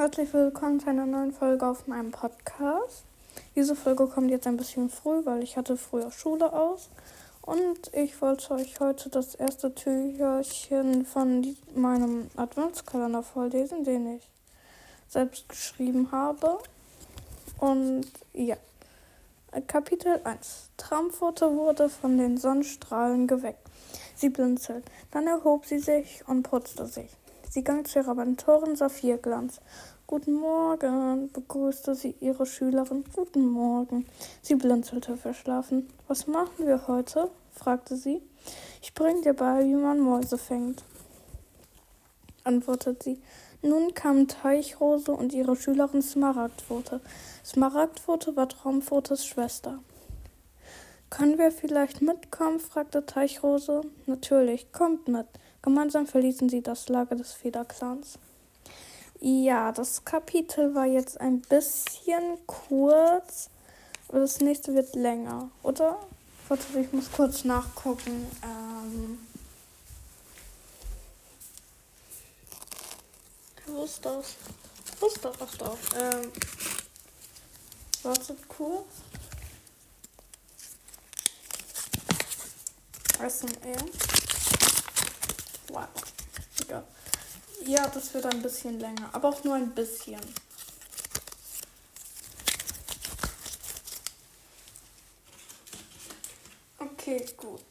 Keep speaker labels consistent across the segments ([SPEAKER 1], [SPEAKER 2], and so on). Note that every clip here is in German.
[SPEAKER 1] Herzlich willkommen zu einer neuen Folge auf meinem Podcast. Diese Folge kommt jetzt ein bisschen früh, weil ich hatte früher Schule aus. Und ich wollte euch heute das erste Türchen von meinem Adventskalender vorlesen, den ich selbst geschrieben habe. Und ja, Kapitel 1. Traumfoto wurde von den Sonnenstrahlen geweckt. Sie blinzelt. Dann erhob sie sich und putzte sich. Sie ging zu ihrer Mentorin Saphirglanz. Guten Morgen, begrüßte sie ihre Schülerin. Guten Morgen. Sie blinzelte verschlafen. Was machen wir heute? fragte sie. Ich bring dir bei, wie man Mäuse fängt, antwortete sie. Nun kamen Teichrose und ihre Schülerin Smaragdpfote. Smaragdpfote war Traumfotes Schwester. Können wir vielleicht mitkommen? fragte Teichrose. Natürlich, kommt mit. Gemeinsam verließen sie das Lager des Federclans. Ja, das Kapitel war jetzt ein bisschen kurz, aber das nächste wird länger, oder? Warte, ich muss kurz nachgucken. Ähm Wo ist das? Wo ist das? Ach, da. Ähm wartet kurz. SMR. Wow. Ja. ja, das wird ein bisschen länger, aber auch nur ein bisschen. Okay, gut.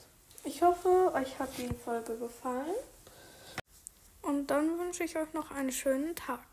[SPEAKER 1] Ich hoffe, euch hat die Folge gefallen. Und dann wünsche ich euch noch einen schönen Tag.